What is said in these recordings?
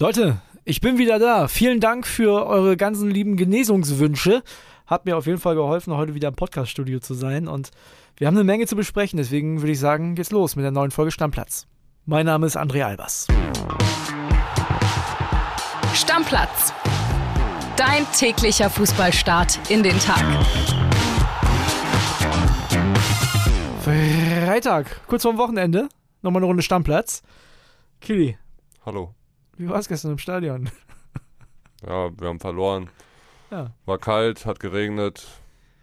Leute, ich bin wieder da. Vielen Dank für eure ganzen lieben Genesungswünsche. Hat mir auf jeden Fall geholfen, heute wieder im Podcaststudio zu sein. Und wir haben eine Menge zu besprechen. Deswegen würde ich sagen, geht's los mit der neuen Folge Stammplatz. Mein Name ist André Albers. Stammplatz. Dein täglicher Fußballstart in den Tag. Freitag, kurz vorm Wochenende. Nochmal eine Runde Stammplatz. Kili. Hallo. Wie war es gestern im Stadion? Ja, wir haben verloren. Ja. War kalt, hat geregnet.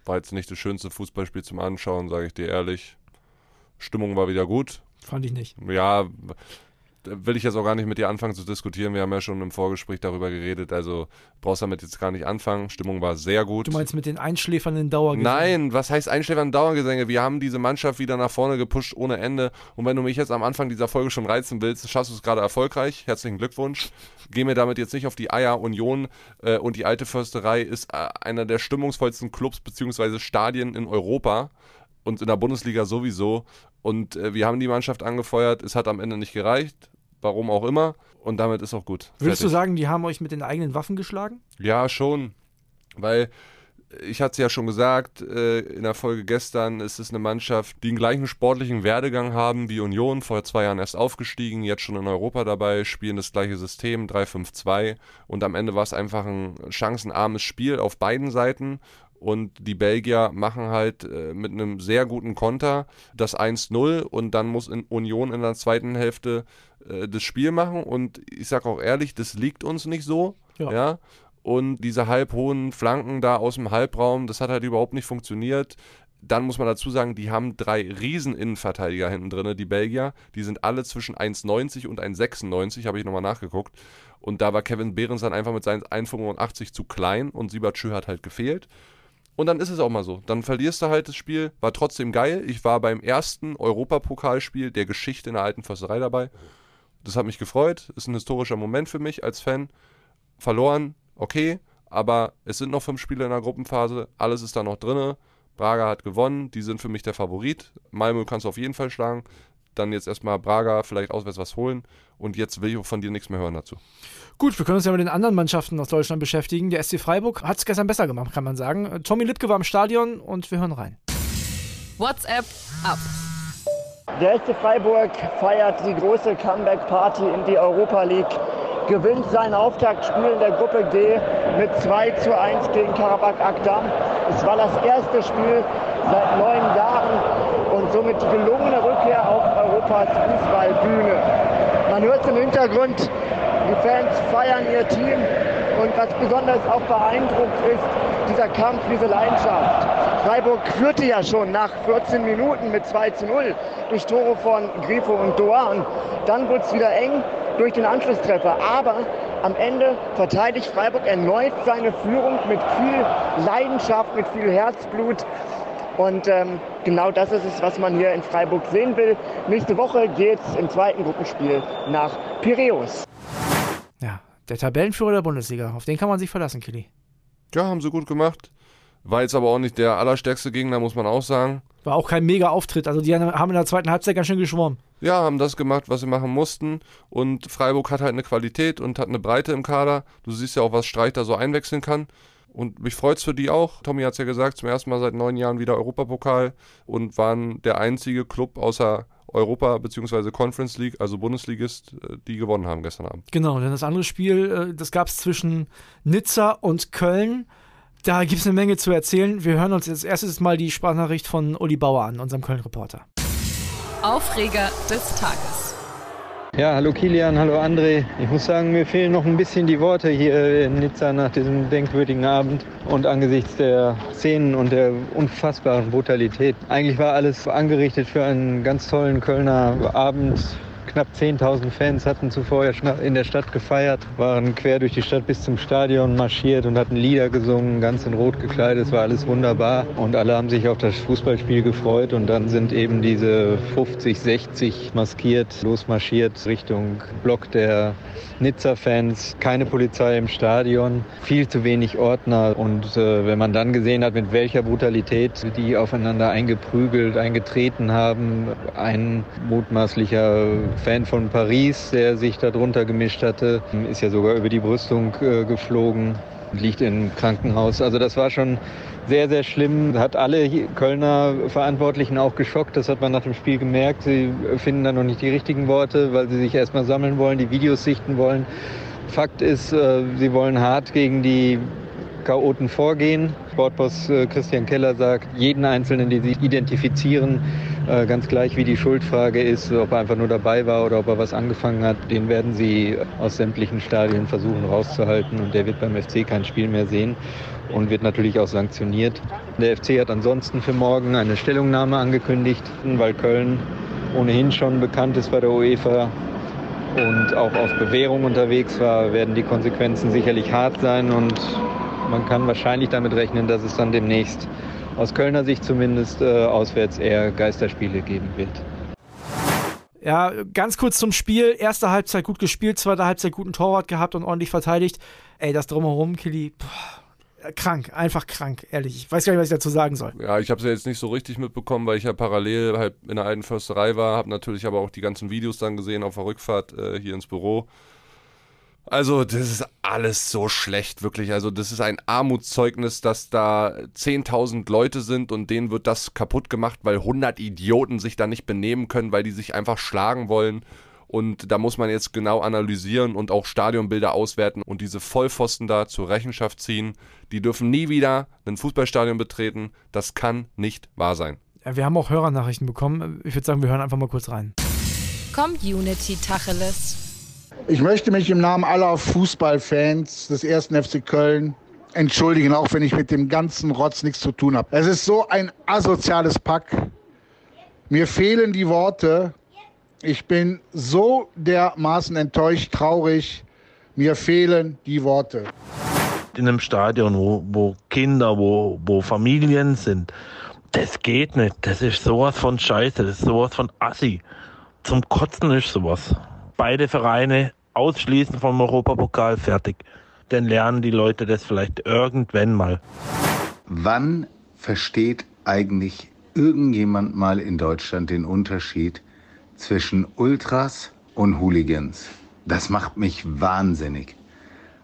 War jetzt nicht das schönste Fußballspiel zum Anschauen, sage ich dir ehrlich. Stimmung war wieder gut. Fand ich nicht. Ja, will ich jetzt auch gar nicht mit dir anfangen zu diskutieren. Wir haben ja schon im Vorgespräch darüber geredet. Also brauchst damit jetzt gar nicht anfangen. Stimmung war sehr gut. Du meinst mit den einschläfernden Dauergesängen? Nein, was heißt einschläfernden Dauergesänge? Wir haben diese Mannschaft wieder nach vorne gepusht ohne Ende. Und wenn du mich jetzt am Anfang dieser Folge schon reizen willst, schaffst du es gerade erfolgreich. Herzlichen Glückwunsch. Geh mir damit jetzt nicht auf die Eier. Union äh, und die alte Försterei ist äh, einer der stimmungsvollsten Clubs bzw. Stadien in Europa und in der Bundesliga sowieso. Und äh, wir haben die Mannschaft angefeuert. Es hat am Ende nicht gereicht warum auch immer. Und damit ist auch gut. Würdest Fertig. du sagen, die haben euch mit den eigenen Waffen geschlagen? Ja, schon. Weil ich hatte es ja schon gesagt, äh, in der Folge gestern, es ist eine Mannschaft, die den gleichen sportlichen Werdegang haben wie Union, vor zwei Jahren erst aufgestiegen, jetzt schon in Europa dabei, spielen das gleiche System, 3-5-2 und am Ende war es einfach ein chancenarmes Spiel auf beiden Seiten und die Belgier machen halt äh, mit einem sehr guten Konter das 1-0 und dann muss in Union in der zweiten Hälfte äh, das Spiel machen. Und ich sage auch ehrlich, das liegt uns nicht so. Ja. ja. Und diese halbhohen Flanken da aus dem Halbraum, das hat halt überhaupt nicht funktioniert. Dann muss man dazu sagen, die haben drei riesen Innenverteidiger hinten drin, die Belgier. Die sind alle zwischen 1,90 und 1,96, habe ich nochmal nachgeguckt. Und da war Kevin Behrens dann einfach mit seinen 1,85 zu klein und Siebertschö hat halt gefehlt. Und dann ist es auch mal so. Dann verlierst du halt das Spiel. War trotzdem geil. Ich war beim ersten Europapokalspiel der Geschichte in der alten Försterei dabei. Das hat mich gefreut. Ist ein historischer Moment für mich als Fan. Verloren, okay. Aber es sind noch fünf Spiele in der Gruppenphase. Alles ist da noch drin. Braga hat gewonnen. Die sind für mich der Favorit. Malmö kannst du auf jeden Fall schlagen. Dann jetzt erstmal Braga vielleicht auswärts was holen. Und jetzt will ich auch von dir nichts mehr hören dazu. Gut, wir können uns ja mit den anderen Mannschaften aus Deutschland beschäftigen. Der SC Freiburg hat es gestern besser gemacht, kann man sagen. Tommy Lipke war im Stadion und wir hören rein. WhatsApp ab. Der SC Freiburg feiert die große Comeback-Party in die Europa League, gewinnt sein Auftaktspiel in der Gruppe D mit 2 zu 1 gegen Karabakh Akdam. Es war das erste Spiel seit neun Jahren und somit gelungene Rückkehr auf Europas Fußballbühne. Man hört es im Hintergrund, die Fans feiern ihr Team und was besonders auch beeindruckt ist, dieser Kampf, diese Leidenschaft. Freiburg führte ja schon nach 14 Minuten mit 2 zu 0 durch Tore von Grifo und Doan. Dann wurde es wieder eng durch den Anschlusstreffer. Aber am Ende verteidigt Freiburg erneut seine Führung mit viel Leidenschaft, mit viel Herzblut. Und ähm, genau das ist es, was man hier in Freiburg sehen will. Nächste Woche geht es im zweiten Gruppenspiel nach Piräus. Ja, der Tabellenführer der Bundesliga. Auf den kann man sich verlassen, Kili. Ja, haben sie gut gemacht. War jetzt aber auch nicht der allerstärkste Gegner, muss man auch sagen. War auch kein mega Auftritt. Also die haben in der zweiten Halbzeit ganz schön geschwommen. Ja, haben das gemacht, was sie machen mussten. Und Freiburg hat halt eine Qualität und hat eine Breite im Kader. Du siehst ja auch, was Streich da so einwechseln kann. Und mich freut es für die auch. Tommy hat es ja gesagt, zum ersten Mal seit neun Jahren wieder Europapokal und waren der einzige Club außer Europa- bzw. Conference League, also Bundesligist, äh, die gewonnen haben gestern Abend. Genau, denn das andere Spiel, äh, das gab es zwischen Nizza und Köln. Da gibt es eine Menge zu erzählen. Wir hören uns jetzt erstes Mal die Sprachnachricht von Uli Bauer an, unserem Köln-Reporter. Aufreger des Tages. Ja, hallo Kilian, hallo André. Ich muss sagen, mir fehlen noch ein bisschen die Worte hier in Nizza nach diesem denkwürdigen Abend und angesichts der Szenen und der unfassbaren Brutalität. Eigentlich war alles angerichtet für einen ganz tollen Kölner Abend Knapp 10.000 Fans hatten zuvor in der Stadt gefeiert, waren quer durch die Stadt bis zum Stadion marschiert und hatten Lieder gesungen, ganz in Rot gekleidet. Es war alles wunderbar und alle haben sich auf das Fußballspiel gefreut und dann sind eben diese 50, 60 maskiert losmarschiert Richtung Block der Nizza-Fans. Keine Polizei im Stadion, viel zu wenig Ordner und äh, wenn man dann gesehen hat, mit welcher Brutalität die aufeinander eingeprügelt, eingetreten haben, ein mutmaßlicher Fan von Paris, der sich darunter gemischt hatte, ist ja sogar über die Brüstung äh, geflogen, liegt im Krankenhaus. Also das war schon sehr, sehr schlimm. Hat alle Kölner Verantwortlichen auch geschockt. Das hat man nach dem Spiel gemerkt. Sie finden da noch nicht die richtigen Worte, weil sie sich erstmal sammeln wollen, die Videos sichten wollen. Fakt ist, äh, sie wollen hart gegen die Chaoten vorgehen. Sportboss äh, Christian Keller sagt, jeden Einzelnen, den sie identifizieren, äh, ganz gleich wie die Schuldfrage ist, ob er einfach nur dabei war oder ob er was angefangen hat, den werden sie aus sämtlichen Stadien versuchen rauszuhalten und der wird beim FC kein Spiel mehr sehen und wird natürlich auch sanktioniert. Der FC hat ansonsten für morgen eine Stellungnahme angekündigt, weil Köln ohnehin schon bekannt ist bei der UEFA und auch auf Bewährung unterwegs war, werden die Konsequenzen sicherlich hart sein und man kann wahrscheinlich damit rechnen, dass es dann demnächst aus Kölner Sicht zumindest äh, auswärts eher Geisterspiele geben wird. Ja, ganz kurz zum Spiel. Erste Halbzeit gut gespielt, zweite Halbzeit guten Torwart gehabt und ordentlich verteidigt. Ey, das drumherum, Killy, krank, einfach krank, ehrlich. Ich weiß gar nicht, was ich dazu sagen soll. Ja, ich habe es ja jetzt nicht so richtig mitbekommen, weil ich ja parallel halt in der alten Försterei war, habe natürlich aber auch die ganzen Videos dann gesehen auf der Rückfahrt äh, hier ins Büro. Also, das ist alles so schlecht, wirklich. Also, das ist ein Armutszeugnis, dass da 10.000 Leute sind und denen wird das kaputt gemacht, weil 100 Idioten sich da nicht benehmen können, weil die sich einfach schlagen wollen. Und da muss man jetzt genau analysieren und auch Stadionbilder auswerten und diese Vollpfosten da zur Rechenschaft ziehen. Die dürfen nie wieder ein Fußballstadion betreten. Das kann nicht wahr sein. Ja, wir haben auch Hörernachrichten bekommen. Ich würde sagen, wir hören einfach mal kurz rein. Community Tacheles. Ich möchte mich im Namen aller Fußballfans des ersten FC Köln entschuldigen, auch wenn ich mit dem ganzen Rotz nichts zu tun habe. Es ist so ein asoziales Pack. Mir fehlen die Worte. Ich bin so dermaßen enttäuscht, traurig. Mir fehlen die Worte. In einem Stadion, wo, wo Kinder, wo, wo Familien sind, das geht nicht. Das ist sowas von Scheiße, das ist sowas von Assi. Zum Kotzen ist sowas. Beide Vereine ausschließen vom Europapokal fertig. Dann lernen die Leute das vielleicht irgendwann mal. Wann versteht eigentlich irgendjemand mal in Deutschland den Unterschied zwischen Ultras und Hooligans? Das macht mich wahnsinnig.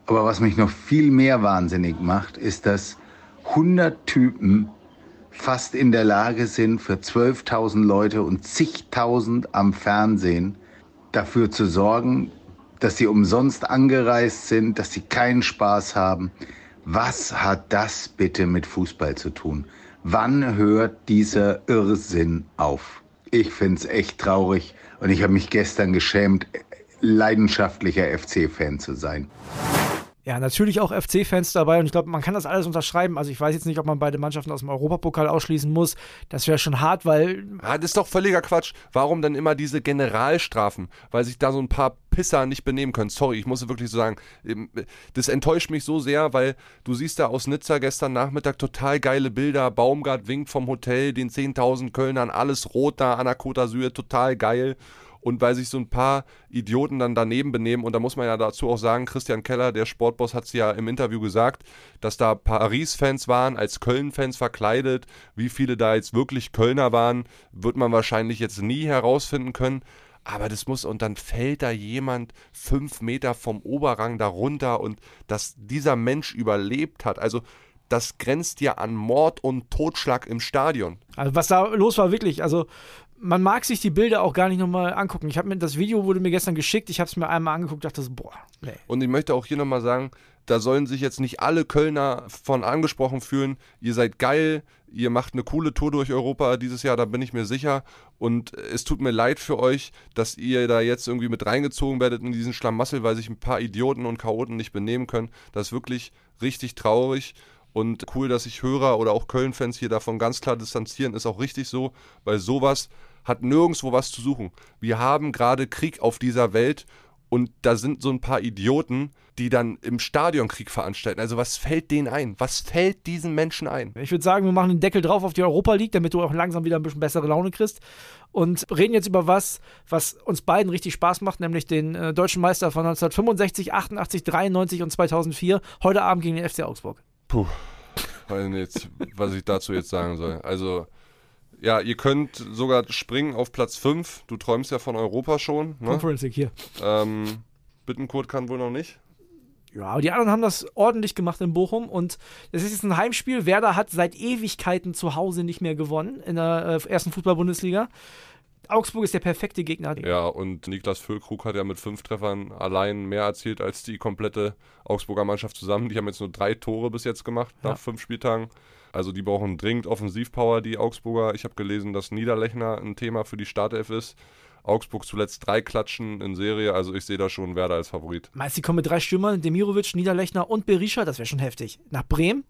Aber was mich noch viel mehr wahnsinnig macht, ist, dass 100 Typen fast in der Lage sind, für 12.000 Leute und zigtausend am Fernsehen dafür zu sorgen, dass sie umsonst angereist sind, dass sie keinen Spaß haben. Was hat das bitte mit Fußball zu tun? Wann hört dieser Irrsinn auf? Ich finde es echt traurig und ich habe mich gestern geschämt, leidenschaftlicher FC-Fan zu sein. Ja, natürlich auch FC-Fans dabei und ich glaube, man kann das alles unterschreiben. Also ich weiß jetzt nicht, ob man beide Mannschaften aus dem Europapokal ausschließen muss. Das wäre schon hart, weil. Ja, das ist doch völliger Quatsch. Warum dann immer diese Generalstrafen? Weil sich da so ein paar Pisser nicht benehmen können. Sorry, ich muss wirklich so sagen, ähm, das enttäuscht mich so sehr, weil du siehst da aus Nizza gestern Nachmittag total geile Bilder. Baumgart winkt vom Hotel, den 10.000 Kölnern, alles rot da an der Côte d'Azur, total geil und weil sich so ein paar Idioten dann daneben benehmen. Und da muss man ja dazu auch sagen, Christian Keller, der Sportboss, hat es ja im Interview gesagt, dass da Paris-Fans waren, als Köln-Fans verkleidet. Wie viele da jetzt wirklich Kölner waren, wird man wahrscheinlich jetzt nie herausfinden können. Aber das muss, und dann fällt da jemand fünf Meter vom Oberrang darunter und dass dieser Mensch überlebt hat. Also das grenzt ja an Mord und Totschlag im Stadion. Also was da los war, wirklich, also man mag sich die Bilder auch gar nicht nochmal angucken. Ich habe mir das Video wurde mir gestern geschickt, ich habe es mir einmal angeguckt, dachte so, boah, nee. Und ich möchte auch hier nochmal sagen, da sollen sich jetzt nicht alle Kölner von angesprochen fühlen. Ihr seid geil, ihr macht eine coole Tour durch Europa dieses Jahr, da bin ich mir sicher. Und es tut mir leid für euch, dass ihr da jetzt irgendwie mit reingezogen werdet in diesen Schlamassel, weil sich ein paar Idioten und Chaoten nicht benehmen können. Das ist wirklich richtig traurig. Und cool, dass sich Hörer oder auch Köln-Fans hier davon ganz klar distanzieren, ist auch richtig so, weil sowas hat nirgendwo was zu suchen. Wir haben gerade Krieg auf dieser Welt und da sind so ein paar Idioten, die dann im Stadion Krieg veranstalten. Also was fällt denen ein? Was fällt diesen Menschen ein? Ich würde sagen, wir machen den Deckel drauf auf die Europa League, damit du auch langsam wieder ein bisschen bessere Laune kriegst. Und reden jetzt über was, was uns beiden richtig Spaß macht, nämlich den äh, deutschen Meister von 1965, 88, 93 und 2004. Heute Abend gegen den FC Augsburg. Puh, weiß nicht, was ich dazu jetzt sagen soll. Also Ja, ihr könnt sogar springen auf Platz 5. Du träumst ja von Europa schon. Ne? Conference League hier. Ähm, Bittenkurt kann wohl noch nicht. Ja, aber die anderen haben das ordentlich gemacht in Bochum und es ist jetzt ein Heimspiel. Werder hat seit Ewigkeiten zu Hause nicht mehr gewonnen in der äh, ersten Fußball-Bundesliga. Augsburg ist der perfekte Gegner. Ja, und Niklas Füllkrug hat ja mit fünf Treffern allein mehr erzielt als die komplette Augsburger Mannschaft zusammen. Die haben jetzt nur drei Tore bis jetzt gemacht nach Ja. fünf Spieltagen. Also die brauchen dringend Offensivpower, die Augsburger. Ich habe gelesen, dass Niederlechner ein Thema für die Startelf ist. Augsburg zuletzt drei Klatschen in Serie, also ich sehe da schon Werder als Favorit. Meinst du, die kommen mit drei Stürmern, Demirovic, Niederlechner und Berisha? Das wäre schon heftig. Nach Bremen?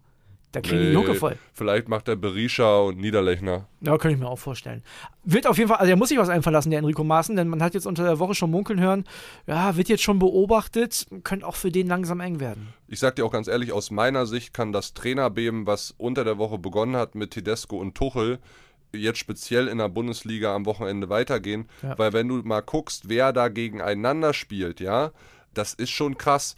Da kriegen die Nee, die Hucke voll. Vielleicht macht der Berisha und Niederlechner. Ja, könnte ich mir auch vorstellen. Wird auf jeden Fall, also er muss sich was einfallen lassen, der Enrico Maaßen, denn man hat jetzt unter der Woche schon munkeln hören, ja, wird jetzt schon beobachtet, könnte auch für den langsam eng werden. Ich sag dir auch ganz ehrlich, aus meiner Sicht kann das Trainerbeben, was unter der Woche begonnen hat mit Tedesco und Tuchel, jetzt speziell in der Bundesliga am Wochenende weitergehen. Ja. Weil wenn du mal guckst, wer da gegeneinander spielt, ja, das ist schon krass.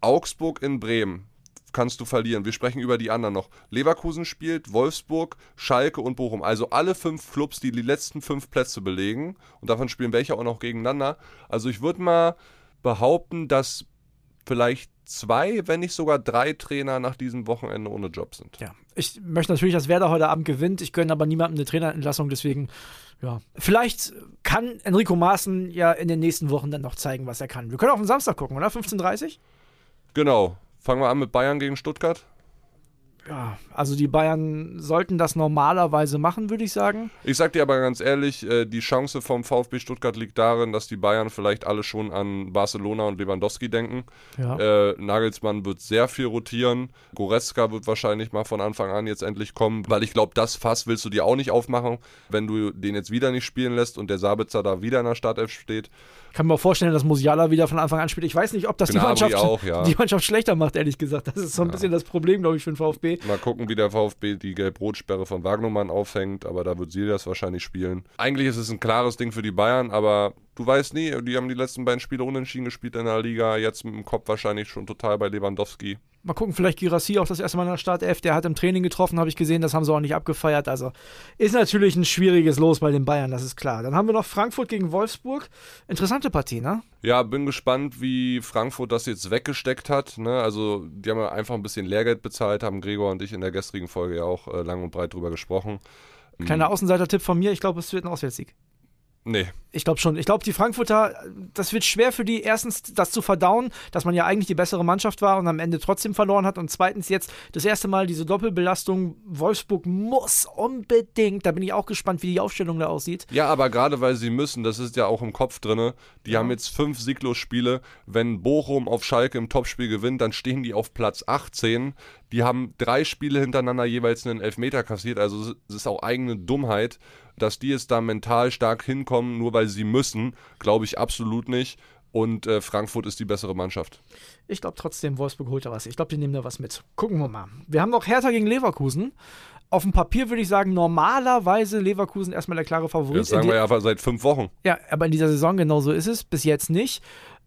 Augsburg in Bremen kannst du verlieren. Wir sprechen über die anderen noch. Leverkusen spielt, Wolfsburg, Schalke und Bochum. Also alle fünf Clubs, die die letzten fünf Plätze belegen. Und davon spielen welche auch noch gegeneinander. Also ich würde mal behaupten, dass vielleicht zwei, wenn nicht sogar drei Trainer nach diesem Wochenende ohne Job sind. Ja. Ich möchte natürlich, dass Werder heute Abend gewinnt. Ich gönne aber niemandem eine Trainerentlassung, deswegen, ja. Vielleicht kann Enrico Maaßen ja in den nächsten Wochen dann noch zeigen, was er kann. Wir können auf den Samstag gucken, oder? 15.30 Genau. Fangen wir an mit Bayern gegen Stuttgart. Ja, also die Bayern sollten das normalerweise machen, würde ich sagen. Ich sag dir aber ganz ehrlich, äh, die Chance vom VfB Stuttgart liegt darin, dass die Bayern vielleicht alle schon an Barcelona und Lewandowski denken. Ja. Äh, Nagelsmann wird sehr viel rotieren. Goretzka wird wahrscheinlich mal von Anfang an jetzt endlich kommen, weil ich glaube, das Fass willst du dir auch nicht aufmachen, wenn du den jetzt wieder nicht spielen lässt und der Sabitzer da wieder in der Startelf steht. kann mir auch vorstellen, dass Musiala wieder von Anfang an spielt. Ich weiß nicht, ob das die Mannschaft, auch, ja. die Mannschaft schlechter macht, ehrlich gesagt. Das ist so ein bisschen das Problem, glaube ich, für den VfB. Mal gucken, wie der VfB die Gelb-Rot-Sperre von Wagnumann aufhängt, aber da wird Silas wahrscheinlich spielen. Eigentlich ist es ein klares Ding für die Bayern, aber du weißt nie, die haben die letzten beiden Spiele unentschieden gespielt in der Liga, jetzt mit dem Kopf wahrscheinlich schon total bei Lewandowski. Mal gucken, vielleicht Girassi auch das erste Mal in der Startelf. Der hat im Training getroffen, habe ich gesehen. Das haben sie auch nicht abgefeiert. Also ist natürlich ein schwieriges Los bei den Bayern, das ist klar. Dann haben wir noch Frankfurt gegen Wolfsburg. Interessante Partie, ne? Ja, bin gespannt, wie Frankfurt das jetzt weggesteckt hat. Ne? Also, die haben ja einfach ein bisschen Lehrgeld bezahlt, haben Gregor und ich in der gestrigen Folge ja auch äh, lang und breit drüber gesprochen. Kleiner Außenseiter-Tipp von mir. Ich glaube, es wird ein Auswärtssieg. Nee, Ich glaube schon. Ich glaube, die Frankfurter, das wird schwer für die, erstens das zu verdauen, dass man ja eigentlich die bessere Mannschaft war und am Ende trotzdem verloren hat. Und zweitens jetzt das erste Mal diese Doppelbelastung. Wolfsburg muss unbedingt, da bin ich auch gespannt, wie die Aufstellung da aussieht. Ja, aber gerade weil sie müssen, das ist ja auch im Kopf drinne. Die haben jetzt fünf Sieglos-Spiele. Wenn Bochum auf Schalke im Topspiel gewinnt, dann stehen die auf Platz 18. Die haben drei Spiele hintereinander jeweils einen Elfmeter kassiert. Also es ist auch eigene Dummheit, dass die jetzt da mental stark hinkommen, nur weil sie müssen. Glaube ich absolut nicht. Und äh, Frankfurt ist die bessere Mannschaft. Ich glaube trotzdem, Wolfsburg holt da was. Ich glaube, die nehmen da was mit. Gucken wir mal. Wir haben noch Hertha gegen Leverkusen. Auf dem Papier würde ich sagen, normalerweise Leverkusen erstmal der klare Favorit. Das sagen wir ja einfach seit fünf Wochen. Ja, aber in dieser Saison genau so ist es. Bis jetzt nicht.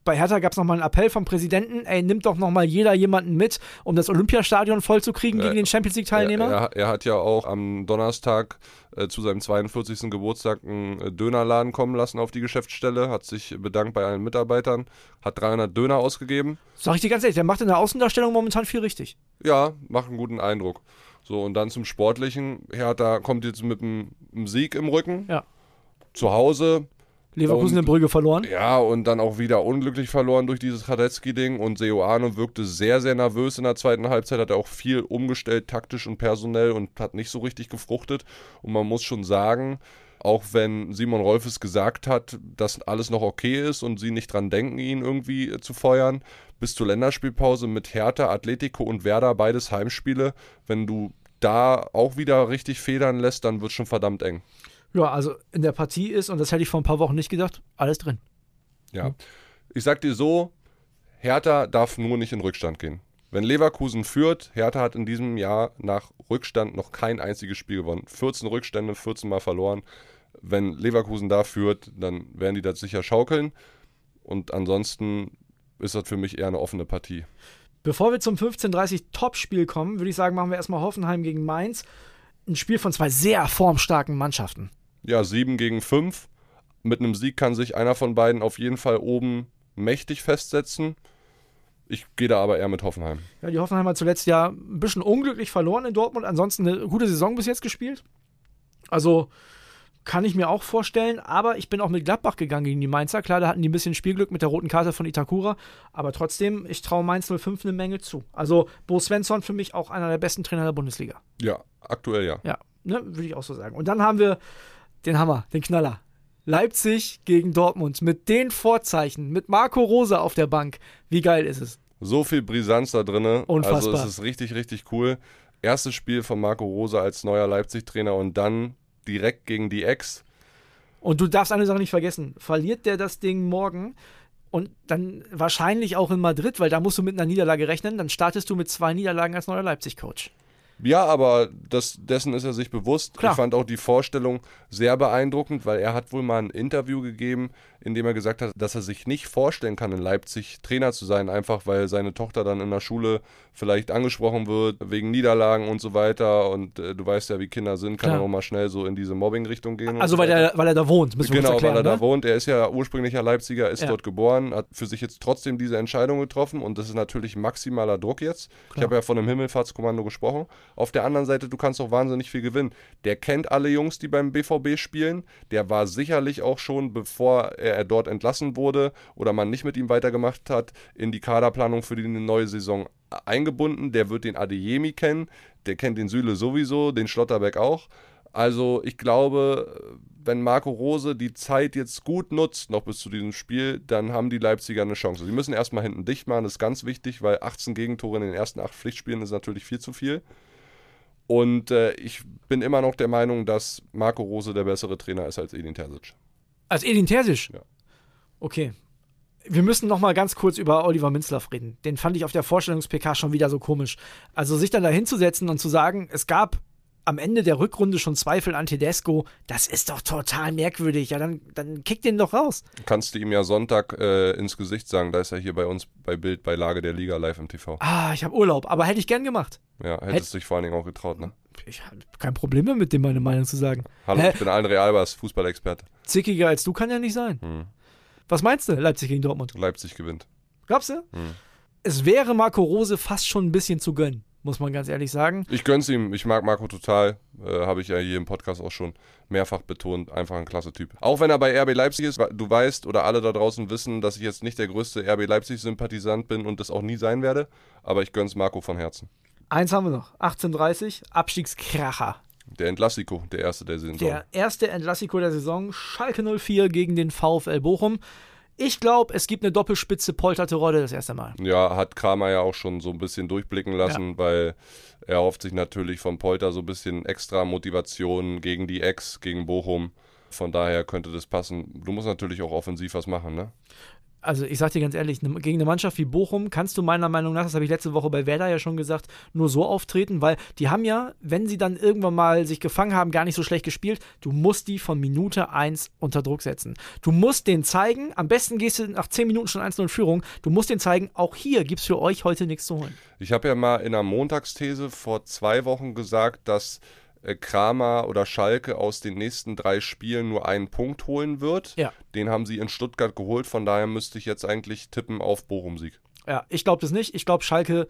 Bei Hertha gab es nochmal einen Appell vom Präsidenten, ey, nimmt doch nochmal jeder jemanden mit, um das Olympiastadion vollzukriegen gegen den Champions League-Teilnehmer. Er, er, er hat ja auch am Donnerstag äh, zu seinem 42. Geburtstag einen äh, Dönerladen kommen lassen auf die Geschäftsstelle, hat sich bedankt bei allen Mitarbeitern, hat 300 Döner ausgegeben. Sag ich dir ganz ehrlich, der macht in der Außendarstellung momentan viel richtig. Ja, macht einen guten Eindruck. So, und dann zum Sportlichen. Hertha kommt jetzt mit einem einem Sieg im Rücken. Ja. Zu Hause. Leverkusen Und- in Brügge verloren. Ja, und dann auch wieder unglücklich verloren durch dieses Radetzky-Ding. Und Seoane wirkte sehr, sehr nervös in der zweiten Halbzeit. Hat er auch viel umgestellt, taktisch und personell und hat nicht so richtig gefruchtet. Und man muss schon sagen, auch wenn Simon Rolfes gesagt hat, dass alles noch okay ist und sie nicht dran denken, ihn irgendwie zu feuern, bis zur Länderspielpause mit Hertha, Atletico und Werder, beides Heimspiele. Wenn du da auch wieder richtig federn lässt, dann wird schon verdammt eng. Ja, also in der Partie ist, und das hätte ich vor ein paar Wochen nicht gedacht, alles drin. Ja. Ich sag dir so, Hertha darf nur nicht in Rückstand gehen. Wenn Leverkusen führt, Hertha hat in diesem Jahr nach Rückstand noch kein einziges Spiel gewonnen. 14 Rückstände, 14 Mal verloren. Wenn Leverkusen da führt, dann werden die das sicher schaukeln. Und ansonsten ist das für mich eher eine offene Partie. Bevor wir zum 15:30 Topspiel kommen, würde ich sagen, machen wir erstmal Hoffenheim gegen Mainz. ein Spiel von zwei sehr formstarken Mannschaften. Ja, 7 gegen 5. Mit einem Sieg kann sich einer von beiden auf jeden Fall oben mächtig festsetzen. Ich gehe da aber eher mit Hoffenheim. Ja, die Hoffenheimer zuletzt ja ein bisschen unglücklich verloren in Dortmund, ansonsten eine gute Saison bis jetzt gespielt. Also kann ich mir auch vorstellen, aber ich bin auch mit Gladbach gegangen gegen die Mainzer. Klar, da hatten die ein bisschen Spielglück mit der roten Karte von Itakura, aber trotzdem, ich traue Mainz 05 eine Menge zu. Also Bo Svensson für mich auch einer der besten Trainer der Bundesliga. Ja, aktuell ja. Ja, ne, würde ich auch so sagen. Und dann haben wir den Hammer, den Knaller. Leipzig gegen Dortmund mit den Vorzeichen, mit Marco Rosa auf der Bank. Wie geil ist es? So viel Brisanz da drin. Unfassbar. Also es ist richtig, richtig cool. Erstes Spiel von Marco Rosa als neuer Leipzig-Trainer und dann direkt gegen die Ex. Und du darfst eine Sache nicht vergessen. Verliert der das Ding morgen und dann wahrscheinlich auch in Madrid, weil da musst du mit einer Niederlage rechnen, dann startest du mit zwei Niederlagen als neuer Leipzig-Coach. Ja, aber das, dessen ist er sich bewusst. Klar. Ich fand auch die Vorstellung sehr beeindruckend, weil er hat wohl mal ein Interview gegeben, in dem er gesagt hat, dass er sich nicht vorstellen kann, in Leipzig Trainer zu sein, einfach weil seine Tochter dann in der Schule vielleicht angesprochen wird wegen Niederlagen und so weiter. Und äh, du weißt ja, wie Kinder sind, kann Klar. er auch mal schnell so in diese Mobbing-Richtung gehen. Also so weil er, weil er da wohnt, müssen wir Genau, uns erklären. weil er da ne? wohnt. Er ist ja ursprünglicher Leipziger, ist Ja. dort geboren, hat für sich jetzt trotzdem diese Entscheidung getroffen und das ist natürlich maximaler Druck jetzt. Ich Klar. habe ja von einem Himmelfahrtskommando gesprochen. Auf der anderen Seite, du kannst auch wahnsinnig viel gewinnen. Der kennt alle Jungs, die beim BVB spielen. Der war sicherlich auch schon, bevor er dort entlassen wurde oder man nicht mit ihm weitergemacht hat, in die Kaderplanung für die neue Saison eingebunden. Der wird den Adeyemi kennen, der kennt den Süle sowieso, den Schlotterbeck auch. Also ich glaube, wenn Marco Rose die Zeit jetzt gut nutzt, noch bis zu diesem Spiel, dann haben die Leipziger eine Chance. Sie müssen erstmal hinten dicht machen, das ist ganz wichtig, weil 18 Gegentore in den ersten acht Pflichtspielen ist natürlich viel zu viel. Und äh, ich bin immer noch der Meinung, dass Marco Rose der bessere Trainer ist als Edin Terzic. Als Edin Terzic? Ja. Okay. Wir müssen noch mal ganz kurz über Oliver Minzlaff reden. Den fand ich auf der Vorstellungs-PK schon wieder so komisch. Also sich dann da hinzusetzen und zu sagen, es gab am Ende der Rückrunde schon Zweifel an Tedesco, das ist doch total merkwürdig. Ja, dann, dann kick den doch raus. Kannst du ihm ja Sonntag äh, ins Gesicht sagen, da ist er hier bei uns bei Bild bei Lage der Liga live im TV. Ah, ich habe Urlaub, aber hätte ich gern gemacht. Ja, hättest du dich vor allen Dingen auch getraut, ne? Ich habe kein Problem damit, dem meine Meinung zu sagen. Hallo, Hä? ich bin Allen Realbers, Fußballexperte. Zickiger als du kann ja nicht sein. Hm. Was meinst du, Leipzig gegen Dortmund? Leipzig gewinnt. Glaubst du? Hm. Es wäre Marco Rose fast schon ein bisschen zu gönnen, muss man ganz ehrlich sagen. Ich gönn's ihm. Ich mag Marco total. Äh, Habe ich ja hier im Podcast auch schon mehrfach betont. Einfach ein klasse Typ. Auch wenn er bei RB Leipzig ist, du weißt oder alle da draußen wissen, dass ich jetzt nicht der größte RB Leipzig-Sympathisant bin und das auch nie sein werde. Aber ich gönn's Marco von Herzen. Eins haben wir noch. 18:30 Abstiegskracher. Der Entlassiko, der erste der Saison. Der erste Entlassiko der Saison, Schalke 04 gegen den VfL Bochum. Ich glaube, es gibt eine Doppelspitze polterte Rodde das erste Mal. Ja, hat Kramer ja auch schon so ein bisschen durchblicken lassen, weil er erhofft sich natürlich vom Polter so ein bisschen extra Motivation gegen die Ex, gegen Bochum. Von daher könnte das passen. Du musst natürlich auch offensiv was machen, ne? Also ich sag dir ganz ehrlich, ne- gegen eine Mannschaft wie Bochum kannst du meiner Meinung nach, das habe ich letzte Woche bei Werder ja schon gesagt, nur so auftreten, weil die haben ja, wenn sie dann irgendwann mal sich gefangen haben, gar nicht so schlecht gespielt. Du musst die von Minute 1 unter Druck setzen. Du musst denen zeigen, am besten gehst du nach 10 Minuten schon 1-0 in Führung, du musst denen zeigen, auch hier gibt's für euch heute nichts zu holen. Ich habe ja mal in einer Montagsthese vor zwei Wochen gesagt, dass Kramer oder Schalke aus den nächsten drei Spielen nur einen Punkt holen wird. Ja. Den haben sie in Stuttgart geholt, von daher müsste ich jetzt eigentlich tippen auf Bochum-Sieg. Ja, ich glaube das nicht. Ich glaube, Schalke,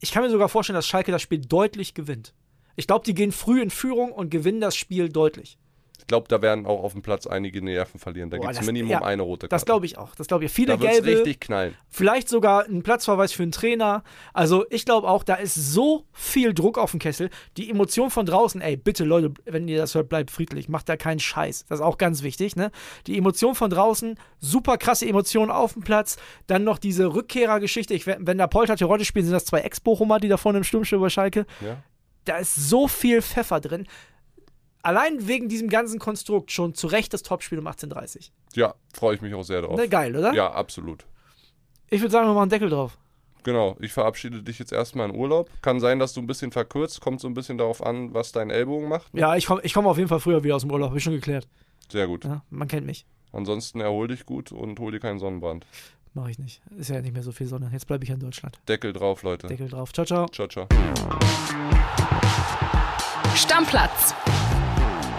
ich kann mir sogar vorstellen, dass Schalke das Spiel deutlich gewinnt. Ich glaube, die gehen früh in Führung und gewinnen das Spiel deutlich. Ich glaube, da werden auch auf dem Platz einige Nerven verlieren. Da gibt es Minimum ja, eine rote Karte. Das glaube ich auch. Das glaube ich. Viele Da gelbe, richtig knallen. vielleicht sogar ein Platzverweis für einen Trainer. Also ich glaube auch, da ist so viel Druck auf dem Kessel. Die Emotion von draußen, ey, bitte Leute, wenn ihr das hört, bleibt friedlich. Macht da keinen Scheiß. Das ist auch ganz wichtig, ne? Die Emotion von draußen, super krasse Emotionen auf dem Platz. Dann noch diese Rückkehrergeschichte. Ich, wenn da Polter Terodde spielen, sind das zwei Ex-Bochumer, die da vorne im Sturm stehen bei Schalke. Ja? Da ist so viel Pfeffer drin. Allein wegen diesem ganzen Konstrukt schon zu Recht das Topspiel um 18.30 Ja, freue ich mich auch sehr drauf. Ne, geil, oder? Ja, absolut. Ich würde sagen, wir machen einen Deckel drauf. Genau, ich verabschiede dich jetzt erstmal in Urlaub. Kann sein, dass du ein bisschen verkürzt, kommt so ein bisschen darauf an, was dein Ellbogen macht. Ja, ich komme ich komm auf jeden Fall früher wieder aus dem Urlaub, habe ich schon geklärt. Sehr gut. Ja, man kennt mich. Ansonsten erhol dich gut und hol dir keinen Sonnenbrand. Mache ich nicht. Ist ja nicht mehr so viel Sonne. Jetzt bleibe ich in Deutschland. Deckel drauf, Leute. Deckel drauf. Ciao, ciao. Ciao, ciao. Stammplatz.